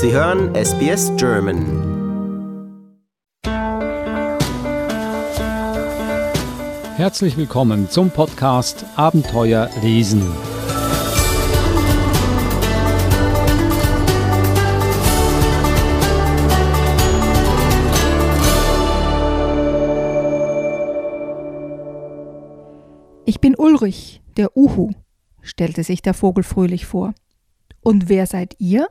Sie hören SBS German. Herzlich willkommen zum Podcast Abenteuer lesen. Ich bin Ulrich, der Uhu, stellte sich der Vogel fröhlich vor. Und wer seid ihr?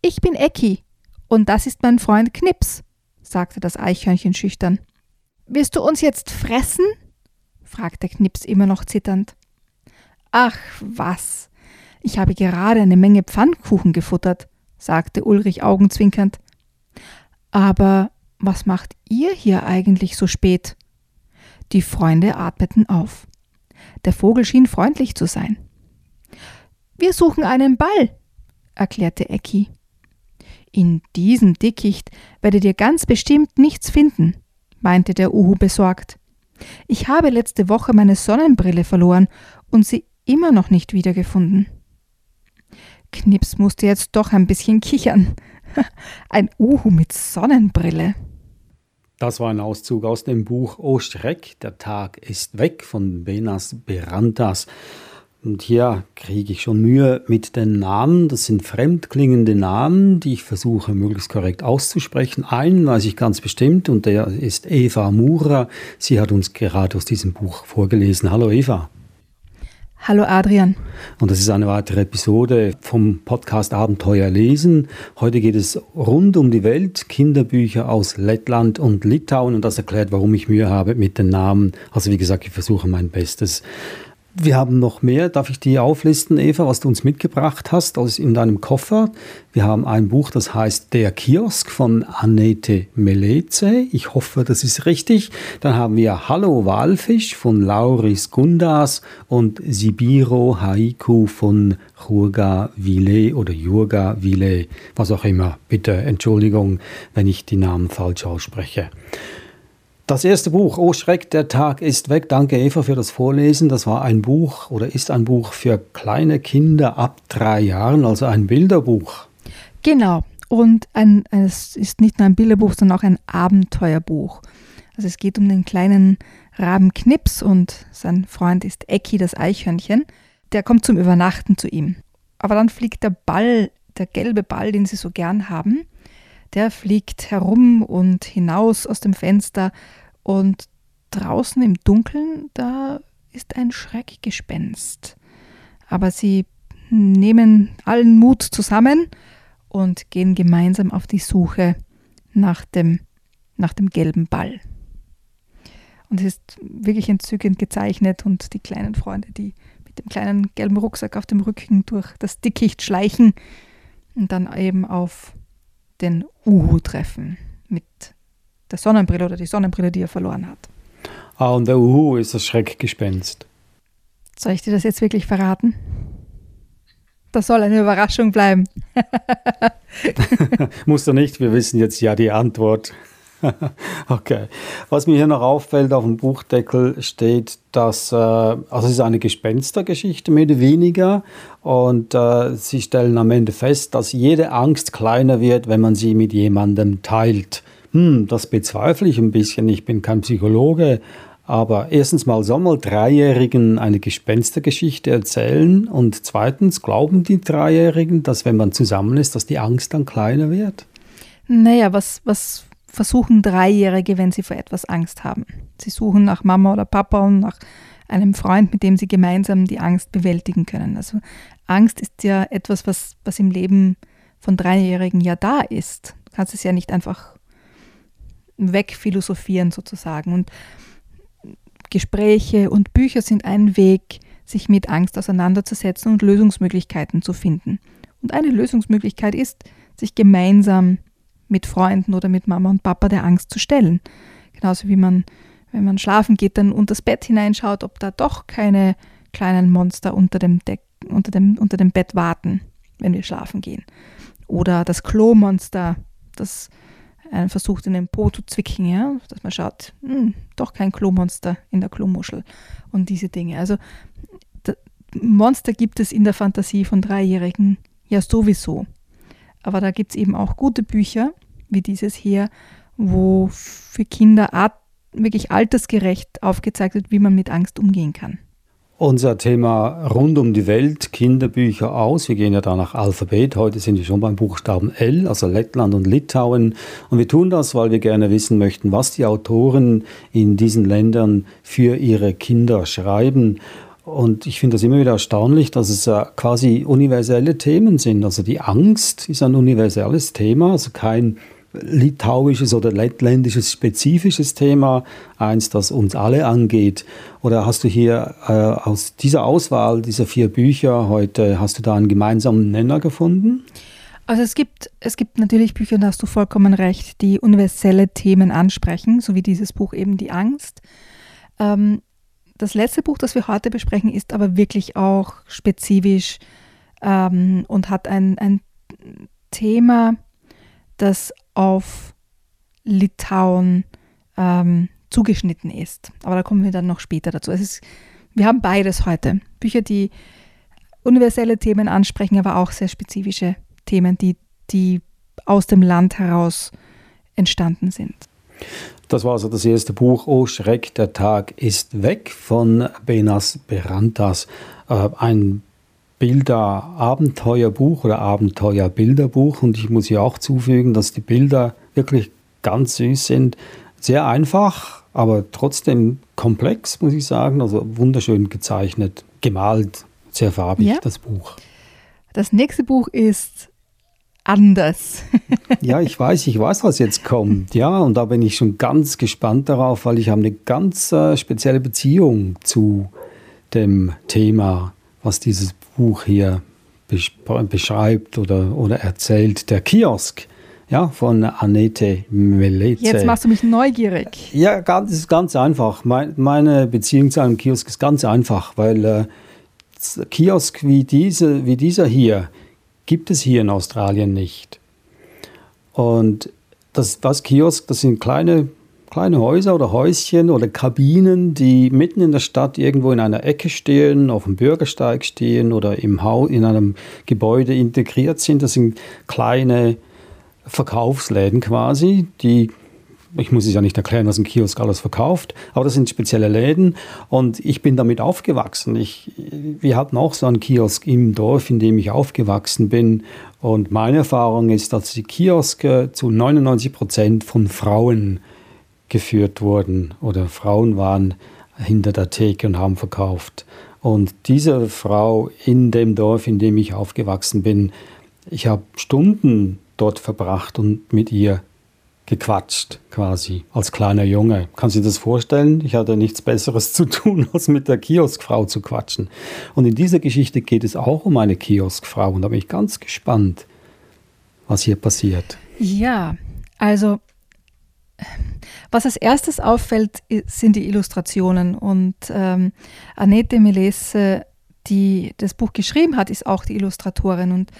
Ich bin Ecki, und das ist mein Freund Knips, sagte das Eichhörnchen schüchtern. Willst du uns jetzt fressen? fragte Knips immer noch zitternd. Ach was, ich habe gerade eine Menge Pfannkuchen gefuttert, sagte Ulrich augenzwinkernd. Aber was macht ihr hier eigentlich so spät? Die Freunde atmeten auf. Der Vogel schien freundlich zu sein. Wir suchen einen Ball, erklärte Ecki. In diesem Dickicht werdet ihr ganz bestimmt nichts finden, meinte der Uhu besorgt. Ich habe letzte Woche meine Sonnenbrille verloren und sie immer noch nicht wiedergefunden. Knips musste jetzt doch ein bisschen kichern. Ein Uhu mit Sonnenbrille. Das war ein Auszug aus dem Buch O Schreck, der Tag ist weg von Benas Berantas. Und hier kriege ich schon Mühe mit den Namen. Das sind fremdklingende Namen, die ich versuche möglichst korrekt auszusprechen. Einen weiß ich ganz bestimmt und der ist Eva Mura. Sie hat uns gerade aus diesem Buch vorgelesen. Hallo Eva. Hallo Adrian. Und das ist eine weitere Episode vom Podcast Abenteuer lesen. Heute geht es rund um die Welt, Kinderbücher aus Lettland und Litauen und das erklärt, warum ich Mühe habe mit den Namen. Also wie gesagt, ich versuche mein Bestes. Wir haben noch mehr. Darf ich die auflisten, Eva, was du uns mitgebracht hast aus in deinem Koffer? Wir haben ein Buch, das heißt Der Kiosk von Annette Meleze. Ich hoffe, das ist richtig. Dann haben wir Hallo Walfisch von Lauris Gundas und Sibiro Haiku von Jurga Ville oder Jurga Ville, was auch immer. Bitte Entschuldigung, wenn ich die Namen falsch ausspreche. Das erste Buch, Oh Schreck, der Tag ist weg. Danke Eva für das Vorlesen. Das war ein Buch oder ist ein Buch für kleine Kinder ab drei Jahren, also ein Bilderbuch. Genau. Und ein, es ist nicht nur ein Bilderbuch, sondern auch ein Abenteuerbuch. Also es geht um den kleinen Raben Knips und sein Freund ist Ecki, das Eichhörnchen. Der kommt zum Übernachten zu ihm. Aber dann fliegt der Ball, der gelbe Ball, den sie so gern haben, der fliegt herum und hinaus aus dem Fenster und draußen im Dunkeln, da ist ein Schreckgespenst. Aber sie nehmen allen Mut zusammen und gehen gemeinsam auf die Suche nach dem, nach dem gelben Ball. Und es ist wirklich entzückend gezeichnet und die kleinen Freunde, die mit dem kleinen gelben Rucksack auf dem Rücken durch das Dickicht schleichen und dann eben auf den Uhu treffen mit der Sonnenbrille oder die Sonnenbrille, die er verloren hat. Ah, und der Uhu ist das Schreckgespenst. Soll ich dir das jetzt wirklich verraten? Das soll eine Überraschung bleiben. Musst du nicht, wir wissen jetzt ja die Antwort. okay. Was mir hier noch auffällt, auf dem Buchdeckel steht, dass, äh, also es ist eine Gespenstergeschichte mehr oder weniger und äh, sie stellen am Ende fest, dass jede Angst kleiner wird, wenn man sie mit jemandem teilt. Hm, das bezweifle ich ein bisschen, ich bin kein Psychologe, aber erstens mal soll mal Dreijährigen eine Gespenstergeschichte erzählen und zweitens glauben die Dreijährigen, dass wenn man zusammen ist, dass die Angst dann kleiner wird? Naja, was, was versuchen Dreijährige, wenn sie vor etwas Angst haben. Sie suchen nach Mama oder Papa und nach einem Freund, mit dem sie gemeinsam die Angst bewältigen können. Also Angst ist ja etwas, was, was im Leben von Dreijährigen ja da ist. Du kannst es ja nicht einfach wegphilosophieren sozusagen. Und Gespräche und Bücher sind ein Weg, sich mit Angst auseinanderzusetzen und Lösungsmöglichkeiten zu finden. Und eine Lösungsmöglichkeit ist, sich gemeinsam mit Freunden oder mit Mama und Papa der Angst zu stellen. Genauso wie man, wenn man schlafen geht, dann unter das Bett hineinschaut, ob da doch keine kleinen Monster unter dem, Deck, unter dem, unter dem Bett warten, wenn wir schlafen gehen. Oder das Klo-Monster, das einen versucht in den Po zu zwicken, ja, dass man schaut, hm, doch kein Klo-Monster in der Klomuschel und diese Dinge. Also Monster gibt es in der Fantasie von Dreijährigen ja sowieso. Aber da gibt es eben auch gute Bücher, wie dieses hier, wo für Kinder wirklich altersgerecht aufgezeigt wird, wie man mit Angst umgehen kann. Unser Thema rund um die Welt, Kinderbücher aus. Wir gehen ja da nach Alphabet. Heute sind wir schon beim Buchstaben L, also Lettland und Litauen. Und wir tun das, weil wir gerne wissen möchten, was die Autoren in diesen Ländern für ihre Kinder schreiben. Und ich finde das immer wieder erstaunlich, dass es quasi universelle Themen sind. Also die Angst ist ein universelles Thema, also kein litauisches oder lettländisches spezifisches Thema, eins, das uns alle angeht? Oder hast du hier äh, aus dieser Auswahl dieser vier Bücher heute, hast du da einen gemeinsamen Nenner gefunden? Also es gibt, es gibt natürlich Bücher, da hast du vollkommen recht, die universelle Themen ansprechen, so wie dieses Buch eben Die Angst. Ähm, das letzte Buch, das wir heute besprechen, ist aber wirklich auch spezifisch ähm, und hat ein, ein Thema, das auf Litauen ähm, zugeschnitten ist. Aber da kommen wir dann noch später dazu. Es ist, wir haben beides heute. Bücher, die universelle Themen ansprechen, aber auch sehr spezifische Themen, die, die aus dem Land heraus entstanden sind. Das war also das erste Buch, Oh Schreck, der Tag ist weg von Benas Berantas. Äh, ein Bilder-Abenteuerbuch oder Abenteuer-Bilderbuch. Und ich muss hier auch zufügen, dass die Bilder wirklich ganz süß sind. Sehr einfach, aber trotzdem komplex, muss ich sagen. Also wunderschön gezeichnet, gemalt, sehr farbig, ja. das Buch. Das nächste Buch ist anders. ja, ich weiß, ich weiß, was jetzt kommt. Ja, und da bin ich schon ganz gespannt darauf, weil ich habe eine ganz äh, spezielle Beziehung zu dem Thema, was dieses Buch hier beschreibt oder, oder erzählt. Der Kiosk ja, von Annette Meleze. Jetzt machst du mich neugierig. Ja, ganz, ist ganz einfach. meine Beziehung zu einem Kiosk ist ganz einfach, weil äh, Kiosk wie, diese, wie dieser hier gibt es hier in Australien nicht. Und das, was Kiosk, das sind kleine kleine Häuser oder Häuschen oder Kabinen, die mitten in der Stadt irgendwo in einer Ecke stehen, auf dem Bürgersteig stehen oder im Haus, in einem Gebäude integriert sind. Das sind kleine Verkaufsläden quasi, die ich muss es ja nicht erklären, was ein Kiosk alles verkauft, aber das sind spezielle Läden und ich bin damit aufgewachsen. Ich, wir hatten auch so einen Kiosk im Dorf, in dem ich aufgewachsen bin und meine Erfahrung ist, dass die Kioske zu 99 Prozent von Frauen geführt wurden oder Frauen waren hinter der Theke und haben verkauft. Und diese Frau in dem Dorf, in dem ich aufgewachsen bin, ich habe Stunden dort verbracht und mit ihr gequatscht, quasi, als kleiner Junge. Kannst du dir das vorstellen? Ich hatte nichts Besseres zu tun, als mit der Kioskfrau zu quatschen. Und in dieser Geschichte geht es auch um eine Kioskfrau. Und da bin ich ganz gespannt, was hier passiert. Ja, also was als erstes auffällt, sind die Illustrationen. Und ähm, Annette Melesse, die das Buch geschrieben hat, ist auch die Illustratorin. Und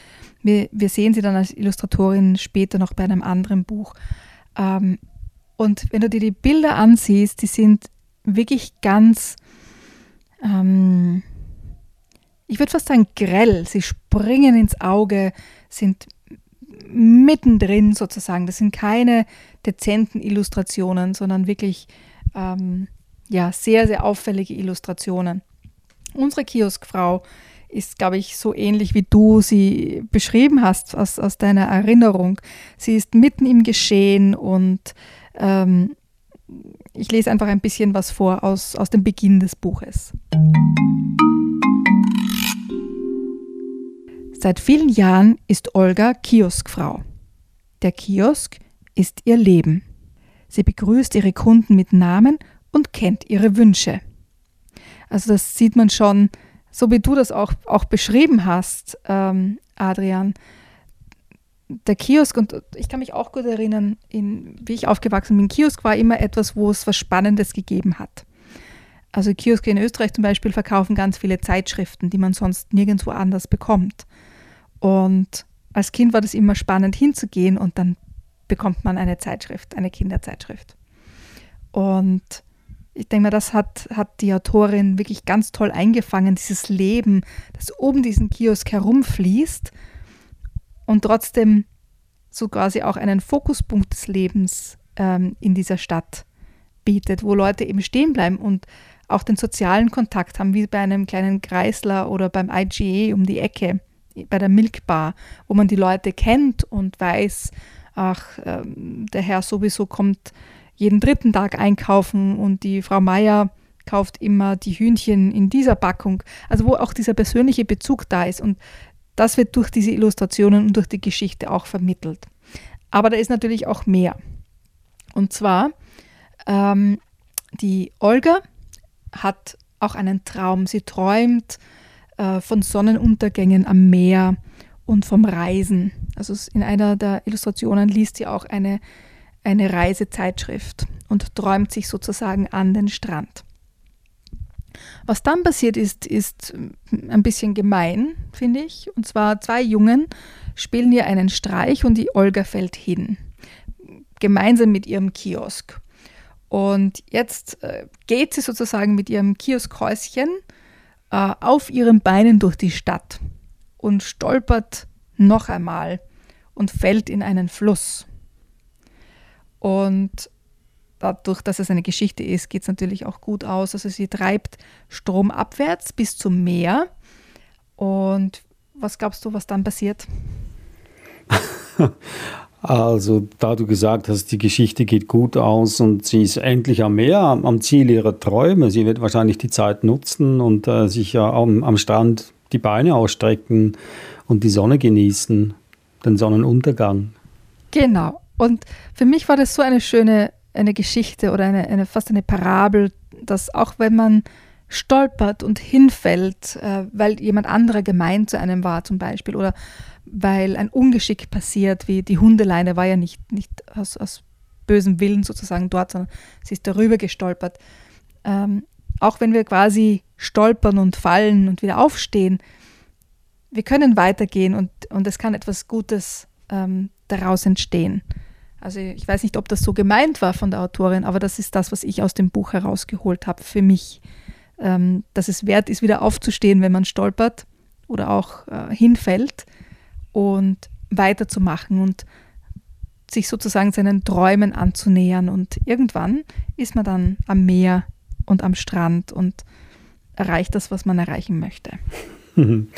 wir, wir sehen sie dann als Illustratorin später noch bei einem anderen Buch. Ähm, und wenn du dir die Bilder ansiehst, die sind wirklich ganz, ähm, ich würde fast sagen, grell. Sie springen ins Auge, sind mittendrin sozusagen. Das sind keine dezenten Illustrationen, sondern wirklich ähm, ja, sehr, sehr auffällige Illustrationen. Unsere Kioskfrau ist, glaube ich, so ähnlich wie du sie beschrieben hast aus, aus deiner Erinnerung. Sie ist mitten im Geschehen und ähm, ich lese einfach ein bisschen was vor aus, aus dem Beginn des Buches. Seit vielen Jahren ist Olga Kioskfrau. Der Kiosk ist ihr Leben. Sie begrüßt ihre Kunden mit Namen und kennt ihre Wünsche. Also das sieht man schon, so wie du das auch, auch beschrieben hast, ähm, Adrian. Der Kiosk, und ich kann mich auch gut erinnern, in, wie ich aufgewachsen bin, Kiosk war immer etwas, wo es was Spannendes gegeben hat. Also Kioske in Österreich zum Beispiel verkaufen ganz viele Zeitschriften, die man sonst nirgendwo anders bekommt. Und als Kind war das immer spannend hinzugehen und dann bekommt man eine Zeitschrift, eine Kinderzeitschrift. Und ich denke mal, das hat, hat die Autorin wirklich ganz toll eingefangen, dieses Leben, das oben diesen Kiosk herumfließt und trotzdem so quasi auch einen Fokuspunkt des Lebens ähm, in dieser Stadt bietet, wo Leute eben stehen bleiben und auch den sozialen Kontakt haben, wie bei einem kleinen Kreisler oder beim IGA um die Ecke, bei der Milkbar, wo man die Leute kennt und weiß, ach, ähm, der Herr sowieso kommt jeden dritten Tag einkaufen und die Frau Meier kauft immer die Hühnchen in dieser Packung. Also wo auch dieser persönliche Bezug da ist. Und das wird durch diese Illustrationen und durch die Geschichte auch vermittelt. Aber da ist natürlich auch mehr. Und zwar, ähm, die Olga hat auch einen Traum. Sie träumt äh, von Sonnenuntergängen am Meer und vom Reisen. Also in einer der Illustrationen liest sie auch eine, eine Reisezeitschrift und träumt sich sozusagen an den Strand. Was dann passiert ist, ist ein bisschen gemein, finde ich. Und zwar zwei Jungen spielen ihr einen Streich und die Olga fällt hin. Gemeinsam mit ihrem Kiosk. Und jetzt äh, geht sie sozusagen mit ihrem Kioskhäuschen äh, auf ihren Beinen durch die Stadt und stolpert noch einmal und fällt in einen Fluss. Und dadurch, dass es eine Geschichte ist, geht es natürlich auch gut aus. Also sie treibt stromabwärts bis zum Meer. Und was glaubst du, was dann passiert? Also, da du gesagt hast, die Geschichte geht gut aus und sie ist endlich am Meer, am Ziel ihrer Träume. Sie wird wahrscheinlich die Zeit nutzen und äh, sich ja am, am Strand die Beine ausstrecken und die Sonne genießen, den Sonnenuntergang. Genau. Und für mich war das so eine schöne eine Geschichte oder eine, eine fast eine Parabel, dass auch wenn man stolpert und hinfällt, äh, weil jemand anderer gemein zu einem war zum Beispiel oder weil ein Ungeschick passiert, wie die Hundeleine war ja nicht, nicht aus, aus bösem Willen sozusagen dort, sondern sie ist darüber gestolpert. Ähm, auch wenn wir quasi stolpern und fallen und wieder aufstehen, wir können weitergehen und, und es kann etwas Gutes ähm, daraus entstehen. Also ich weiß nicht, ob das so gemeint war von der Autorin, aber das ist das, was ich aus dem Buch herausgeholt habe für mich, ähm, dass es wert ist, wieder aufzustehen, wenn man stolpert oder auch äh, hinfällt und weiterzumachen und sich sozusagen seinen Träumen anzunähern. Und irgendwann ist man dann am Meer und am Strand und erreicht das, was man erreichen möchte.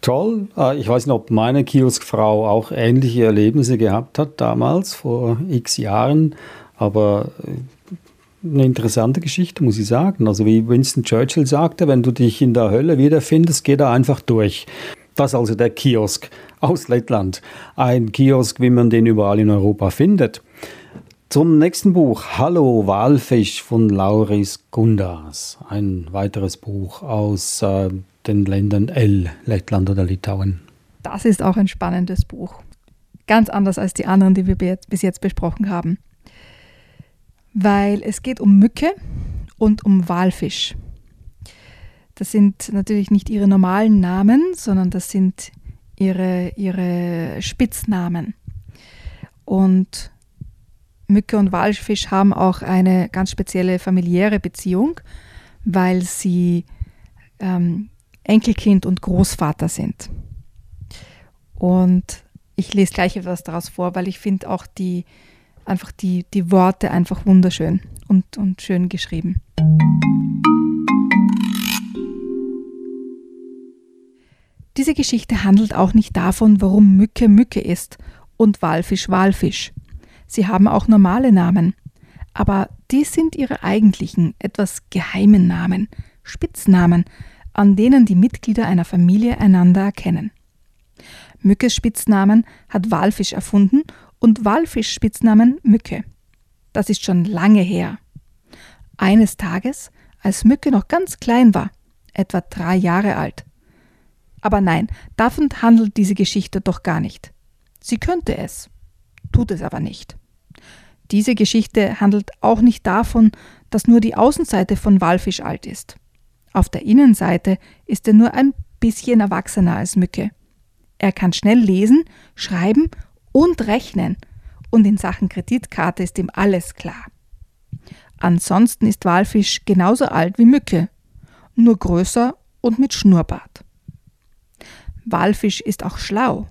toll. Äh, ich weiß nicht, ob meine Kioskfrau auch ähnliche Erlebnisse gehabt hat damals, vor x Jahren. Aber äh, eine interessante Geschichte, muss ich sagen. Also wie Winston Churchill sagte, wenn du dich in der Hölle wiederfindest, geh da einfach durch. Das ist also der Kiosk aus Lettland. Ein Kiosk, wie man den überall in Europa findet. Zum nächsten Buch, Hallo Walfisch von Lauris Gundas. Ein weiteres Buch aus äh, den Ländern L, Lettland oder Litauen. Das ist auch ein spannendes Buch. Ganz anders als die anderen, die wir bis jetzt besprochen haben. Weil es geht um Mücke und um Walfisch. Das sind natürlich nicht ihre normalen Namen, sondern das sind ihre, ihre Spitznamen. Und Mücke und Walfisch haben auch eine ganz spezielle familiäre Beziehung, weil sie ähm, Enkelkind und Großvater sind. Und ich lese gleich etwas daraus vor, weil ich finde auch die, einfach die, die Worte einfach wunderschön und, und schön geschrieben. Diese Geschichte handelt auch nicht davon, warum Mücke Mücke ist und Walfisch Walfisch. Sie haben auch normale Namen, aber die sind ihre eigentlichen, etwas geheimen Namen, Spitznamen, an denen die Mitglieder einer Familie einander erkennen. Mückes Spitznamen hat Walfisch erfunden und Walfisch Spitznamen Mücke. Das ist schon lange her. Eines Tages, als Mücke noch ganz klein war, etwa drei Jahre alt. Aber nein, davon handelt diese Geschichte doch gar nicht. Sie könnte es, tut es aber nicht. Diese Geschichte handelt auch nicht davon, dass nur die Außenseite von Walfisch alt ist. Auf der Innenseite ist er nur ein bisschen erwachsener als Mücke. Er kann schnell lesen, schreiben und rechnen und in Sachen Kreditkarte ist ihm alles klar. Ansonsten ist Walfisch genauso alt wie Mücke, nur größer und mit Schnurrbart. Walfisch ist auch schlau.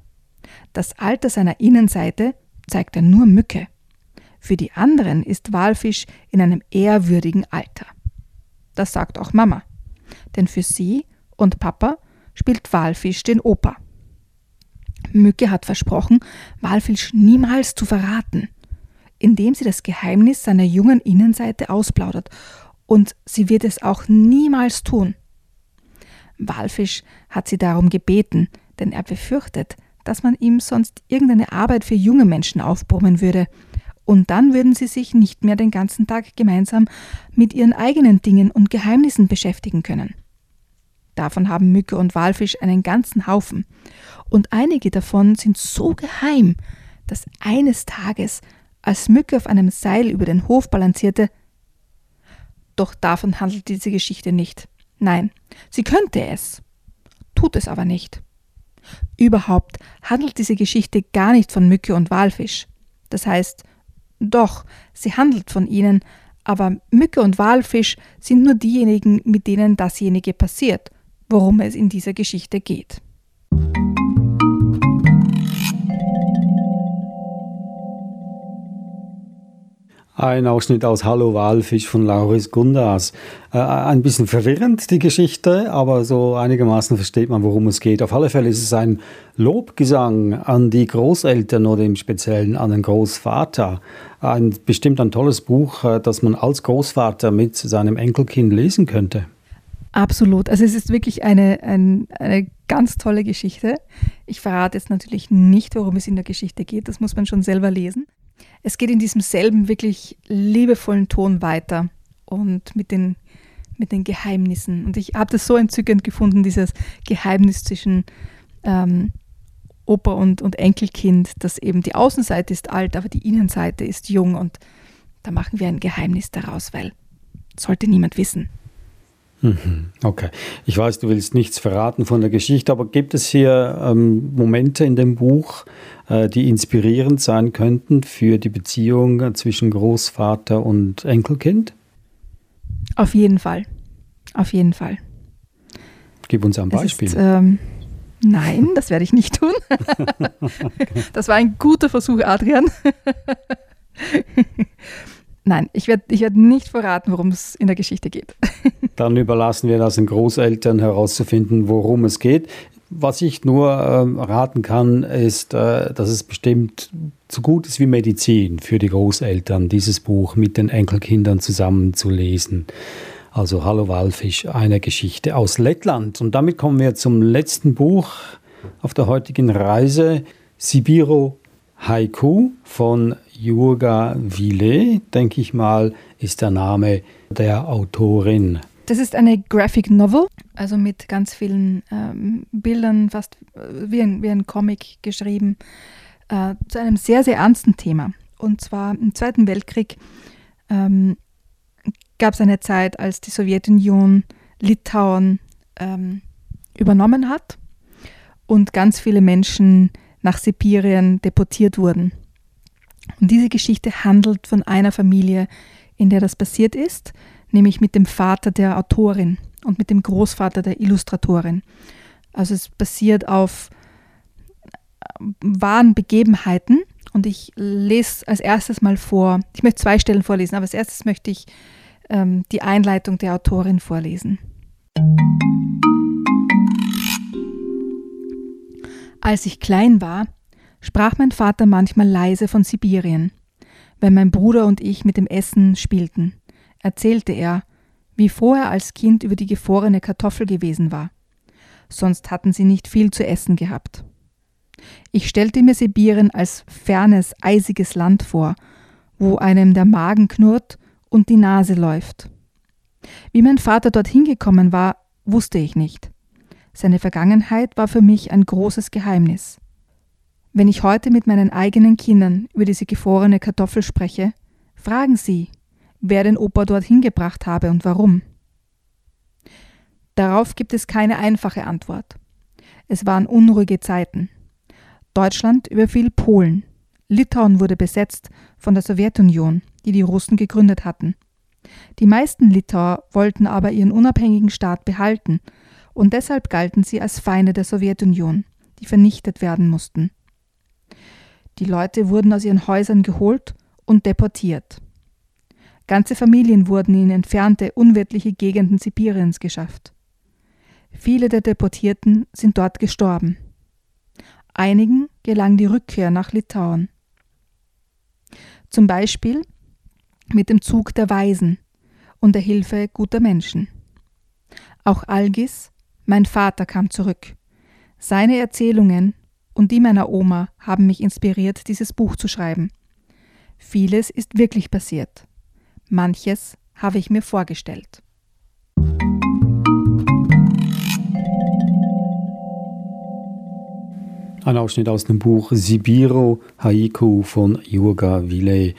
Das Alter seiner Innenseite zeigt er nur Mücke. Für die anderen ist Walfisch in einem ehrwürdigen Alter. Das sagt auch Mama. Denn für sie und Papa spielt Walfisch den Opa. Mücke hat versprochen, Walfisch niemals zu verraten, indem sie das Geheimnis seiner jungen Innenseite ausplaudert. Und sie wird es auch niemals tun. Walfisch hat sie darum gebeten, denn er befürchtet, dass man ihm sonst irgendeine Arbeit für junge Menschen aufbrummen würde. Und dann würden sie sich nicht mehr den ganzen Tag gemeinsam mit ihren eigenen Dingen und Geheimnissen beschäftigen können. Davon haben Mücke und Walfisch einen ganzen Haufen. Und einige davon sind so geheim, dass eines Tages, als Mücke auf einem Seil über den Hof balancierte, doch davon handelt diese Geschichte nicht. Nein, sie könnte es, tut es aber nicht. Überhaupt handelt diese Geschichte gar nicht von Mücke und Walfisch. Das heißt, doch, sie handelt von ihnen, aber Mücke und Walfisch sind nur diejenigen, mit denen dasjenige passiert, worum es in dieser Geschichte geht. Ein Ausschnitt aus Hallo Walfisch von Lauris Gundas. Äh, ein bisschen verwirrend, die Geschichte, aber so einigermaßen versteht man, worum es geht. Auf alle Fälle ist es ein Lobgesang an die Großeltern oder im Speziellen an den Großvater. Ein bestimmt ein tolles Buch, äh, das man als Großvater mit seinem Enkelkind lesen könnte. Absolut. Also es ist wirklich eine, ein, eine ganz tolle Geschichte. Ich verrate jetzt natürlich nicht, worum es in der Geschichte geht. Das muss man schon selber lesen. Es geht in diesem selben wirklich liebevollen Ton weiter und mit den, mit den Geheimnissen. Und ich habe das so entzückend gefunden, dieses Geheimnis zwischen ähm, Opa und, und Enkelkind, dass eben die Außenseite ist alt, aber die Innenseite ist jung. Und da machen wir ein Geheimnis daraus, weil sollte niemand wissen. Mhm. Okay. Ich weiß, du willst nichts verraten von der Geschichte, aber gibt es hier ähm, Momente in dem Buch, äh, die inspirierend sein könnten für die Beziehung zwischen Großvater und Enkelkind? Auf jeden Fall. Auf jeden Fall. Gib uns ein Beispiel. Ist, ähm, nein, das werde ich nicht tun. das war ein guter Versuch, Adrian. Nein, ich werde ich werd nicht verraten, worum es in der Geschichte geht. Dann überlassen wir das den Großeltern herauszufinden, worum es geht. Was ich nur äh, raten kann, ist, äh, dass es bestimmt so gut ist wie Medizin für die Großeltern, dieses Buch mit den Enkelkindern zusammen zu lesen. Also Hallo Walfisch, eine Geschichte aus Lettland. Und damit kommen wir zum letzten Buch auf der heutigen Reise, Sibiro Haiku von Jurga Ville, denke ich mal, ist der Name der Autorin. Das ist eine Graphic Novel, also mit ganz vielen ähm, Bildern, fast äh, wie ein, wie ein Comic geschrieben, äh, zu einem sehr, sehr ernsten Thema. Und zwar im Zweiten Weltkrieg ähm, gab es eine Zeit, als die Sowjetunion Litauen ähm, übernommen hat und ganz viele Menschen nach Sibirien deportiert wurden. Und diese Geschichte handelt von einer Familie, in der das passiert ist, nämlich mit dem Vater der Autorin und mit dem Großvater der Illustratorin. Also es basiert auf äh, wahren Begebenheiten und ich lese als erstes mal vor, ich möchte zwei Stellen vorlesen, aber als erstes möchte ich ähm, die Einleitung der Autorin vorlesen. Als ich klein war, sprach mein Vater manchmal leise von Sibirien. Wenn mein Bruder und ich mit dem Essen spielten, erzählte er, wie vorher als Kind über die gefrorene Kartoffel gewesen war. Sonst hatten sie nicht viel zu essen gehabt. Ich stellte mir Sibirien als fernes, eisiges Land vor, wo einem der Magen knurrt und die Nase läuft. Wie mein Vater dorthin gekommen war, wusste ich nicht. Seine Vergangenheit war für mich ein großes Geheimnis. Wenn ich heute mit meinen eigenen Kindern über diese gefrorene Kartoffel spreche, fragen sie, wer den Opa dorthin gebracht habe und warum. Darauf gibt es keine einfache Antwort. Es waren unruhige Zeiten. Deutschland überfiel Polen. Litauen wurde besetzt von der Sowjetunion, die die Russen gegründet hatten. Die meisten Litauer wollten aber ihren unabhängigen Staat behalten und deshalb galten sie als Feinde der Sowjetunion, die vernichtet werden mussten. Die Leute wurden aus ihren Häusern geholt und deportiert. Ganze Familien wurden in entfernte, unwirtliche Gegenden Sibiriens geschafft. Viele der Deportierten sind dort gestorben. Einigen gelang die Rückkehr nach Litauen. Zum Beispiel mit dem Zug der Weisen und der Hilfe guter Menschen. Auch Algis, mein Vater, kam zurück. Seine Erzählungen und die meiner Oma haben mich inspiriert, dieses Buch zu schreiben. Vieles ist wirklich passiert. Manches habe ich mir vorgestellt. Ein Ausschnitt aus dem Buch Sibiro Haiku von Jurga Villey.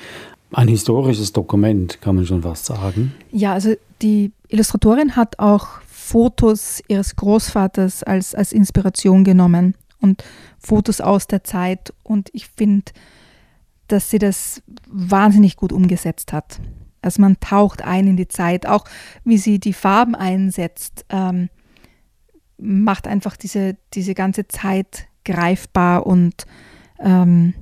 Ein historisches Dokument, kann man schon was sagen. Ja, also die Illustratorin hat auch Fotos ihres Großvaters als, als Inspiration genommen und Fotos aus der Zeit. Und ich finde, dass sie das wahnsinnig gut umgesetzt hat. Also man taucht ein in die Zeit, auch wie sie die Farben einsetzt, ähm, macht einfach diese, diese ganze Zeit greifbar und ähm,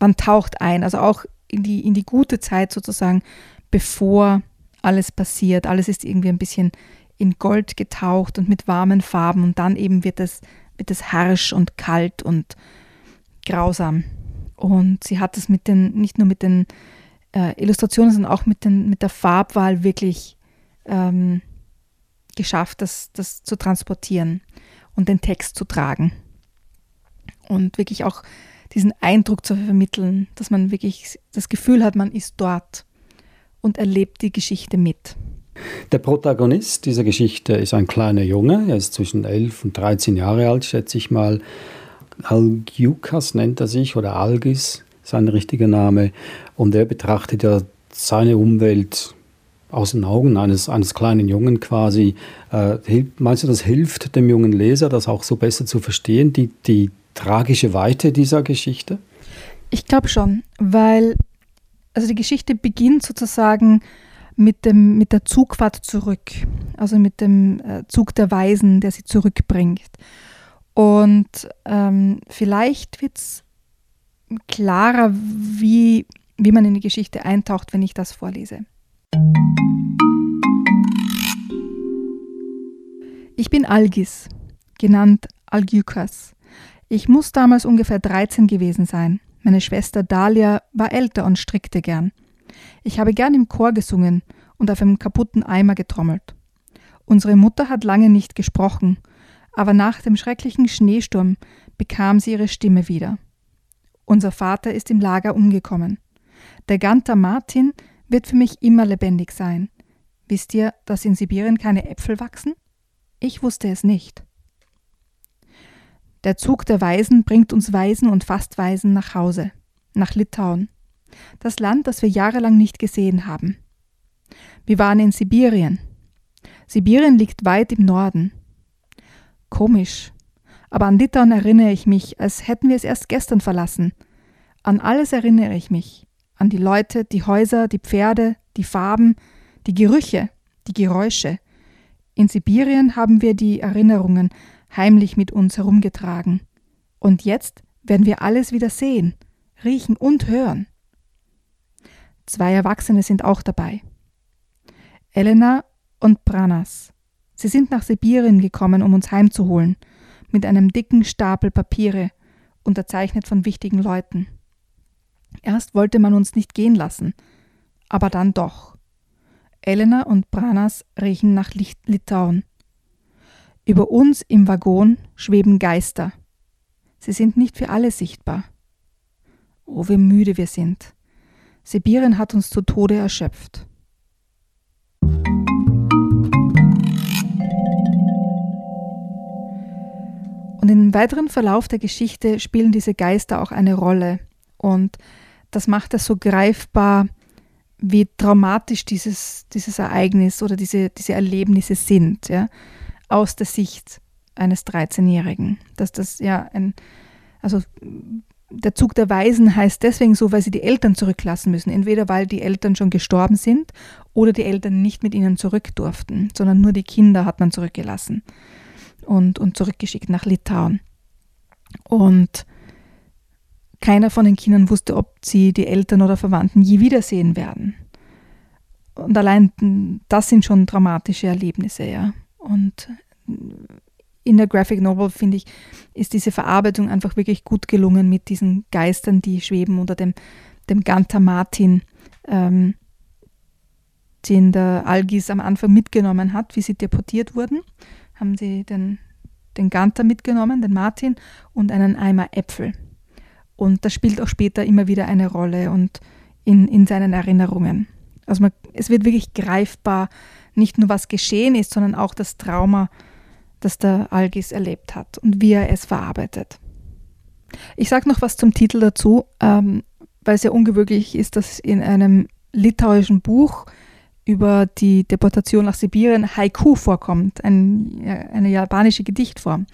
man taucht ein, also auch in die, in die gute Zeit sozusagen, bevor alles passiert. Alles ist irgendwie ein bisschen in Gold getaucht und mit warmen Farben und dann eben wird es, wird es harsch und kalt und grausam. Und sie hat es mit den, nicht nur mit den äh, Illustrationen, sondern auch mit, den, mit der Farbwahl wirklich ähm, geschafft, das, das zu transportieren und den Text zu tragen und wirklich auch diesen Eindruck zu vermitteln, dass man wirklich das Gefühl hat, man ist dort und erlebt die Geschichte mit. Der Protagonist dieser Geschichte ist ein kleiner Junge, er ist zwischen 11 und 13 Jahre alt, schätze ich mal. Algiukas nennt er sich oder Algis, sein richtiger Name. Und er betrachtet ja seine Umwelt aus den Augen eines, eines kleinen Jungen quasi. Äh, meinst du, das hilft dem jungen Leser, das auch so besser zu verstehen, die, die tragische Weite dieser Geschichte? Ich glaube schon, weil also die Geschichte beginnt sozusagen mit, dem, mit der Zugfahrt zurück, also mit dem äh, Zug der Weisen, der sie zurückbringt. Und ähm, vielleicht wird es klarer, wie, wie man in die Geschichte eintaucht, wenn ich das vorlese. Ich bin Algis, genannt Algykas. Ich muss damals ungefähr 13 gewesen sein. Meine Schwester Dahlia war älter und strickte gern. Ich habe gern im Chor gesungen und auf einem kaputten Eimer getrommelt. Unsere Mutter hat lange nicht gesprochen, aber nach dem schrecklichen Schneesturm bekam sie ihre Stimme wieder. Unser Vater ist im Lager umgekommen. Der Ganter Martin wird für mich immer lebendig sein. Wisst ihr, dass in Sibirien keine Äpfel wachsen? Ich wusste es nicht. Der Zug der Weisen bringt uns Weisen und Fastweisen nach Hause, nach Litauen, das Land, das wir jahrelang nicht gesehen haben. Wir waren in Sibirien. Sibirien liegt weit im Norden. Komisch, aber an Litauen erinnere ich mich, als hätten wir es erst gestern verlassen. An alles erinnere ich mich, an die Leute, die Häuser, die Pferde, die Farben, die Gerüche, die Geräusche. In Sibirien haben wir die Erinnerungen heimlich mit uns herumgetragen. Und jetzt werden wir alles wieder sehen, riechen und hören. Zwei Erwachsene sind auch dabei. Elena und Branas. Sie sind nach Sibirien gekommen, um uns heimzuholen, mit einem dicken Stapel Papiere, unterzeichnet von wichtigen Leuten. Erst wollte man uns nicht gehen lassen, aber dann doch. Elena und Branas riechen nach Litauen. Über uns im Waggon schweben Geister. Sie sind nicht für alle sichtbar. Oh, wie müde wir sind. Sibirien hat uns zu Tode erschöpft. Und im weiteren Verlauf der Geschichte spielen diese Geister auch eine Rolle. Und das macht es so greifbar, wie traumatisch dieses, dieses Ereignis oder diese, diese Erlebnisse sind. Ja? aus der Sicht eines 13-Jährigen. Dass das ja ein, also der Zug der Weisen heißt deswegen so, weil sie die Eltern zurücklassen müssen. Entweder weil die Eltern schon gestorben sind oder die Eltern nicht mit ihnen zurück durften, sondern nur die Kinder hat man zurückgelassen und, und zurückgeschickt nach Litauen. Und keiner von den Kindern wusste, ob sie die Eltern oder Verwandten je wiedersehen werden. Und allein das sind schon dramatische Erlebnisse, ja. Und in der Graphic Novel, finde ich, ist diese Verarbeitung einfach wirklich gut gelungen mit diesen Geistern, die schweben unter dem, dem Ganter Martin, ähm, den der Algis am Anfang mitgenommen hat, wie sie deportiert wurden. Haben sie den, den Ganter mitgenommen, den Martin, und einen Eimer Äpfel. Und das spielt auch später immer wieder eine Rolle und in, in seinen Erinnerungen. Also man, es wird wirklich greifbar, nicht nur was geschehen ist, sondern auch das Trauma, das der Algis erlebt hat und wie er es verarbeitet. Ich sage noch was zum Titel dazu, ähm, weil es ja ungewöhnlich ist, dass in einem litauischen Buch über die Deportation nach Sibirien Haiku vorkommt, ein, eine japanische Gedichtform.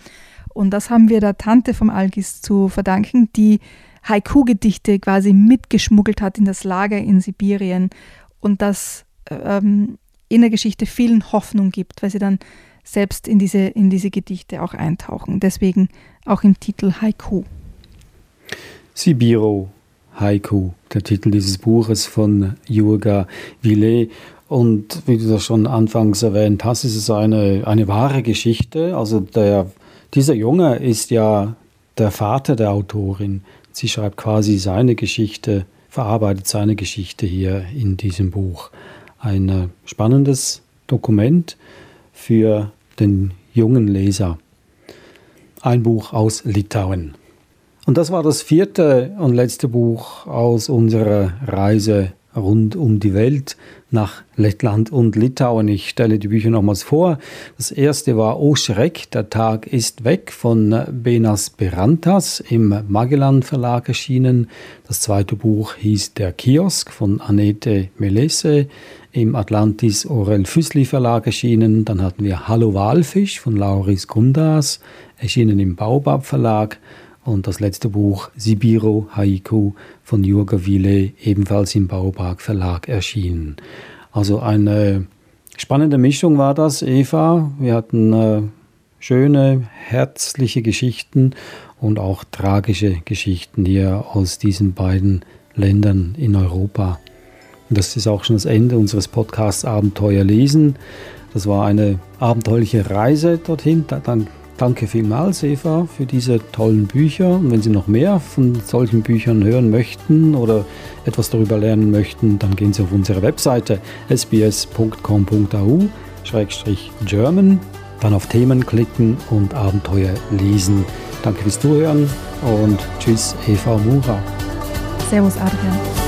Und das haben wir der Tante vom Algis zu verdanken, die Haiku-Gedichte quasi mitgeschmuggelt hat in das Lager in Sibirien und das ähm, in der Geschichte vielen Hoffnung gibt, weil sie dann selbst in diese, in diese Gedichte auch eintauchen. Deswegen auch im Titel Haiku. Sibiro Haiku, der Titel dieses Buches von Jurga Villet. Und wie du das schon anfangs erwähnt hast, ist es eine, eine wahre Geschichte. Also der, dieser Junge ist ja der Vater der Autorin. Sie schreibt quasi seine Geschichte, verarbeitet seine Geschichte hier in diesem Buch. Ein äh, spannendes Dokument für den jungen Leser. Ein Buch aus Litauen. Und das war das vierte und letzte Buch aus unserer Reise rund um die Welt nach Lettland und Litauen. Ich stelle die Bücher nochmals vor. Das erste war O Schreck, der Tag ist weg von Benas Berantas im Magellan Verlag erschienen. Das zweite Buch hieß Der Kiosk von Annette Melesse im Atlantis Orel Füßli Verlag erschienen. Dann hatten wir Hallo Walfisch von Lauris Gundas, erschienen im Baobab Verlag. Und das letzte Buch Sibiro Haiku von Jurga Wille, ebenfalls im Baobab Verlag erschienen. Also eine spannende Mischung war das, Eva. Wir hatten äh, schöne, herzliche Geschichten und auch tragische Geschichten hier aus diesen beiden Ländern in Europa. Und das ist auch schon das Ende unseres Podcasts Abenteuer lesen. Das war eine abenteuerliche Reise dorthin. Danke vielmals, Eva, für diese tollen Bücher. Und wenn Sie noch mehr von solchen Büchern hören möchten oder etwas darüber lernen möchten, dann gehen Sie auf unsere Webseite sbs.com.au-german, dann auf Themen klicken und Abenteuer lesen. Danke fürs Zuhören und tschüss, Eva Mura. Servus, Adrian.